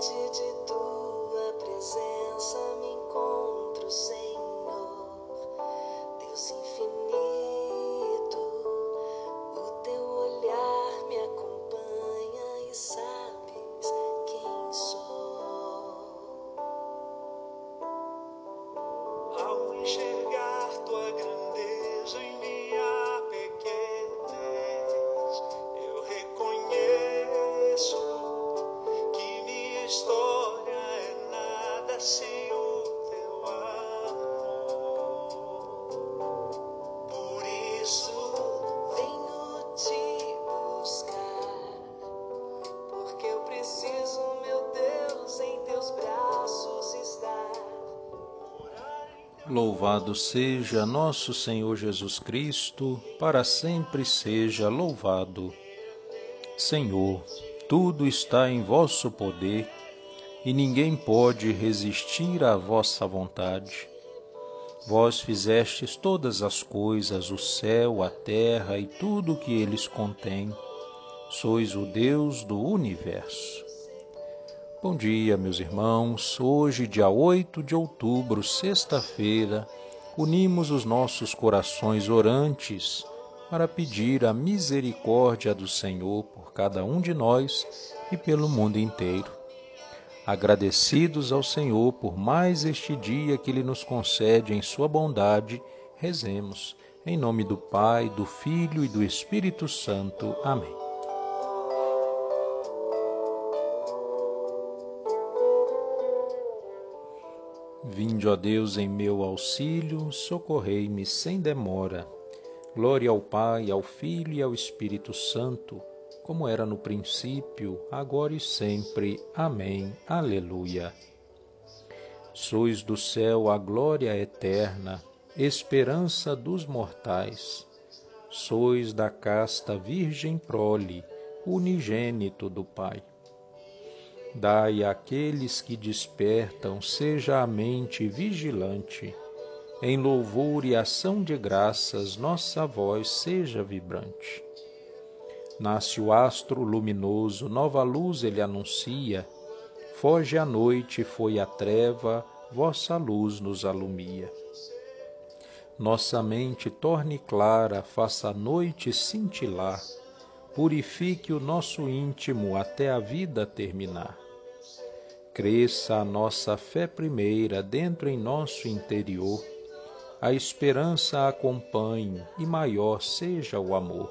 Diante de tua presença me encontro, Senhor, Deus infinito. Louvado seja nosso Senhor Jesus Cristo, para sempre seja louvado. Senhor, tudo está em vosso poder e ninguém pode resistir à vossa vontade. Vós fizestes todas as coisas, o céu, a terra e tudo o que eles contêm. Sois o Deus do universo. Bom dia, meus irmãos. Hoje, dia 8 de outubro, sexta-feira, unimos os nossos corações orantes para pedir a misericórdia do Senhor por cada um de nós e pelo mundo inteiro. Agradecidos ao Senhor por mais este dia que Ele nos concede em Sua bondade, rezemos. Em nome do Pai, do Filho e do Espírito Santo. Amém. Vinde, ó Deus, em meu auxílio, socorrei-me sem demora. Glória ao Pai, ao Filho e ao Espírito Santo, como era no princípio, agora e sempre. Amém. Aleluia. Sois do céu a glória eterna, esperança dos mortais. Sois da casta Virgem prole, unigênito do Pai. Dai àqueles que despertam, seja a mente vigilante. Em louvor e ação de graças, nossa voz seja vibrante. Nasce o astro luminoso, nova luz ele anuncia. Foge a noite, foi a treva, vossa luz nos alumia. Nossa mente torne clara, faça a noite cintilar purifique o nosso íntimo até a vida terminar. Cresça a nossa fé primeira dentro em nosso interior, a esperança acompanhe e maior seja o amor.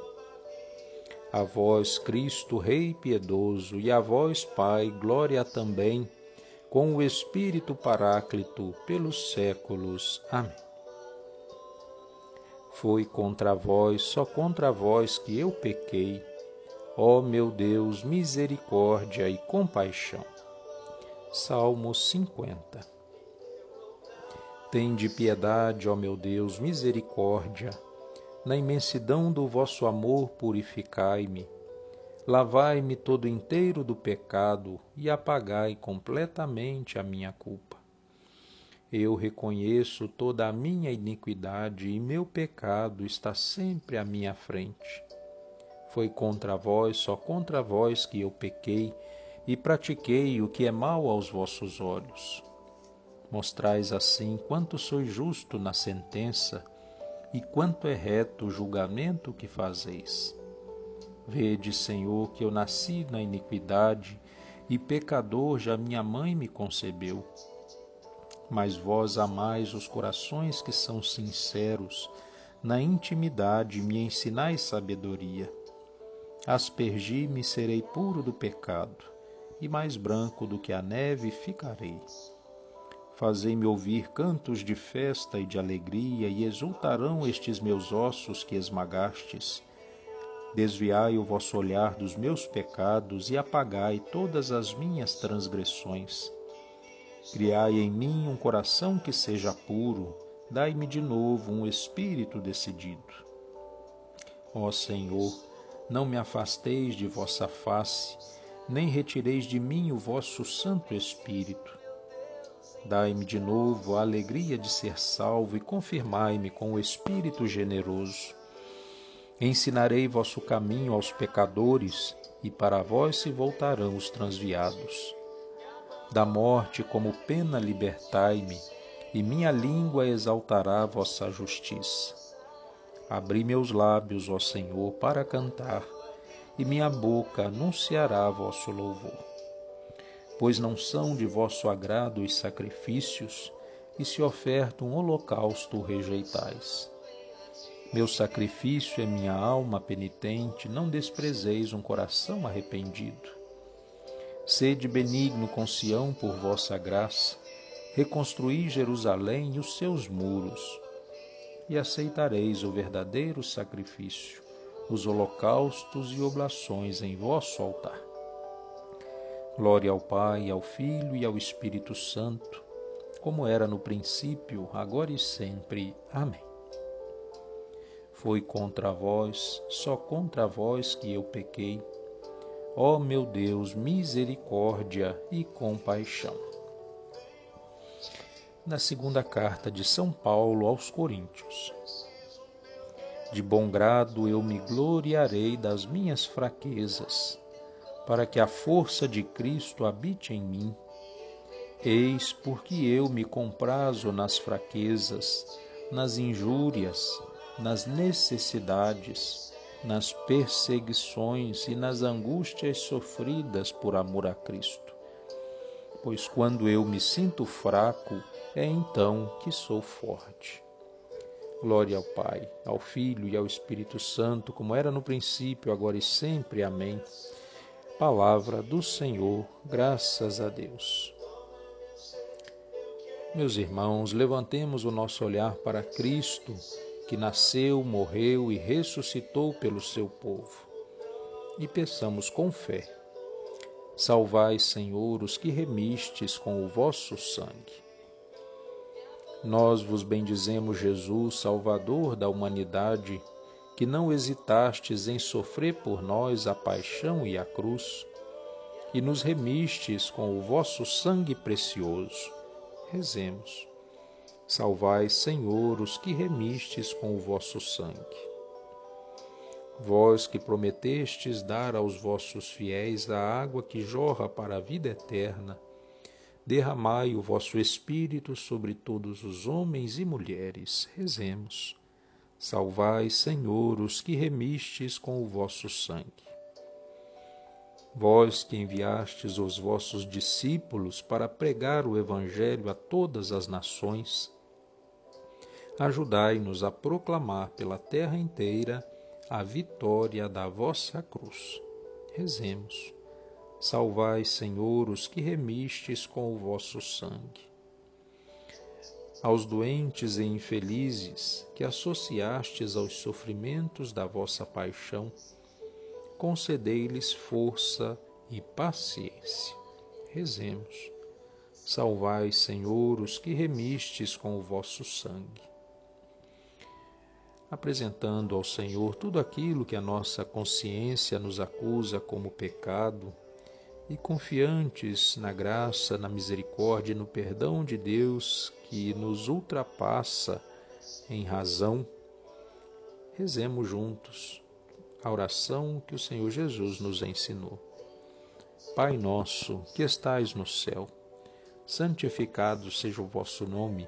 A vós, Cristo, Rei piedoso, e a vós, Pai, glória também, com o Espírito Paráclito, pelos séculos. Amém. Foi contra vós, só contra vós que eu pequei Ó meu Deus, misericórdia e compaixão. Salmo 50 Tende piedade, ó meu Deus, misericórdia. Na imensidão do vosso amor purificai-me. Lavai-me todo inteiro do pecado e apagai completamente a minha culpa. Eu reconheço toda a minha iniquidade e meu pecado está sempre à minha frente foi contra vós, só contra vós que eu pequei e pratiquei o que é mal aos vossos olhos. Mostrais assim quanto sois justo na sentença e quanto é reto o julgamento que fazeis. Vede, Senhor, que eu nasci na iniquidade e pecador já minha mãe me concebeu. Mas vós amais os corações que são sinceros, na intimidade me ensinais sabedoria aspergi-me serei puro do pecado, e mais branco do que a neve ficarei. Fazei-me ouvir cantos de festa e de alegria, e exultarão estes meus ossos que esmagastes. Desviai o vosso olhar dos meus pecados e apagai todas as minhas transgressões. Criai em mim um coração que seja puro, dai-me de novo um espírito decidido. Ó Senhor, não me afasteis de vossa face, nem retireis de mim o vosso Santo Espírito. Dai-me de novo a alegria de ser salvo e confirmai-me com o Espírito generoso. Ensinarei vosso caminho aos pecadores, e para vós se voltarão os transviados. Da morte como pena libertai-me, e minha língua exaltará vossa justiça. Abri meus lábios, ó Senhor, para cantar, e minha boca anunciará vosso louvor. Pois não são de vosso agrado os sacrifícios, e se oferta um holocausto rejeitais. Meu sacrifício é minha alma penitente, não desprezeis um coração arrependido. Sede benigno com Sião por vossa graça, reconstruí Jerusalém e os seus muros, e aceitareis o verdadeiro sacrifício, os holocaustos e oblações em vosso altar. Glória ao Pai, ao Filho e ao Espírito Santo, como era no princípio, agora e sempre. Amém. Foi contra vós, só contra vós que eu pequei. Ó meu Deus, misericórdia e compaixão. Na segunda carta de São Paulo aos Coríntios. De bom grado eu me gloriarei das minhas fraquezas para que a força de Cristo habite em mim. Eis porque eu me comprazo nas fraquezas, nas injúrias, nas necessidades, nas perseguições e nas angústias sofridas por amor a Cristo. Pois quando eu me sinto fraco, é então que sou forte. Glória ao Pai, ao Filho e ao Espírito Santo, como era no princípio, agora e sempre. Amém. Palavra do Senhor, graças a Deus. Meus irmãos, levantemos o nosso olhar para Cristo, que nasceu, morreu e ressuscitou pelo seu povo, e peçamos com fé: Salvai, Senhor, os que remistes com o vosso sangue. Nós vos bendizemos, Jesus, Salvador da humanidade que não hesitastes em sofrer por nós a paixão e a cruz, e nos remistes com o vosso sangue precioso. Rezemos. Salvai, Senhor, os que remistes com o vosso sangue. Vós que prometestes dar aos vossos fiéis a água que jorra para a vida eterna, derramai o vosso Espírito sobre todos os homens e mulheres. Rezemos. Salvai, Senhor, os que remistes com o vosso sangue. Vós que enviastes os vossos discípulos para pregar o Evangelho a todas as nações, ajudai-nos a proclamar pela terra inteira a vitória da vossa cruz. Rezemos. Salvai, Senhor, os que remistes com o vosso sangue aos doentes e infelizes que associastes aos sofrimentos da vossa paixão, concedei-lhes força e paciência. Rezemos. Salvai, Senhor, os que remistes com o vosso sangue. Apresentando ao Senhor tudo aquilo que a nossa consciência nos acusa como pecado, e confiantes na graça, na misericórdia e no perdão de Deus que nos ultrapassa em razão, rezemos juntos a oração que o Senhor Jesus nos ensinou. Pai nosso, que estais no céu, santificado seja o vosso nome.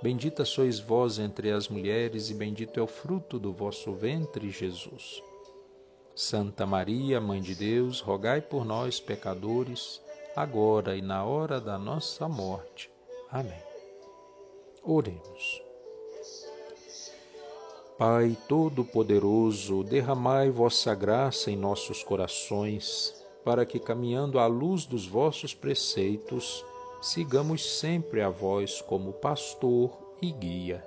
Bendita sois vós entre as mulheres, e bendito é o fruto do vosso ventre, Jesus. Santa Maria, Mãe de Deus, rogai por nós, pecadores, agora e na hora da nossa morte. Amém. Oremos. Pai Todo-Poderoso, derramai vossa graça em nossos corações, para que, caminhando à luz dos vossos preceitos, sigamos sempre a vós como pastor e guia.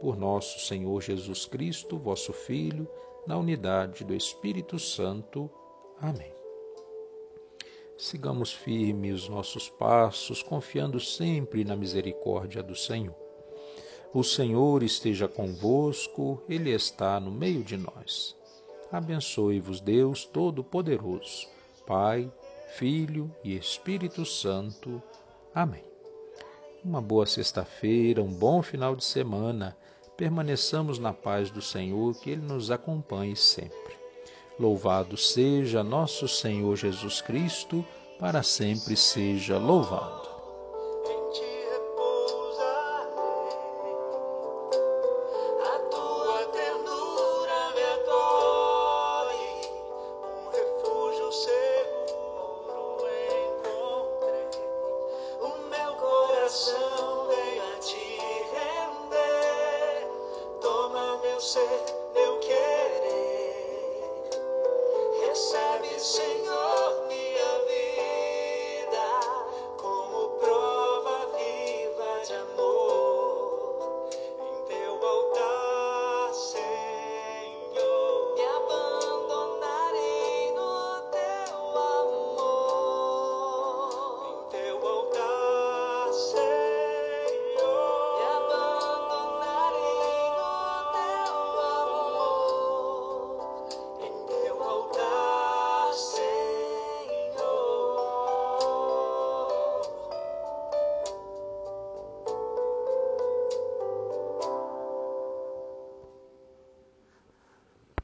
Por nosso Senhor Jesus Cristo, vosso Filho, na unidade do Espírito Santo. Amém. Sigamos firmes os nossos passos, confiando sempre na misericórdia do Senhor. O Senhor esteja convosco, Ele está no meio de nós. Abençoe-vos, Deus Todo-Poderoso, Pai, Filho e Espírito Santo. Amém. Uma boa sexta-feira, um bom final de semana. Permaneçamos na paz do Senhor, que Ele nos acompanhe sempre. Louvado seja nosso Senhor Jesus Cristo, para sempre seja louvado. Say.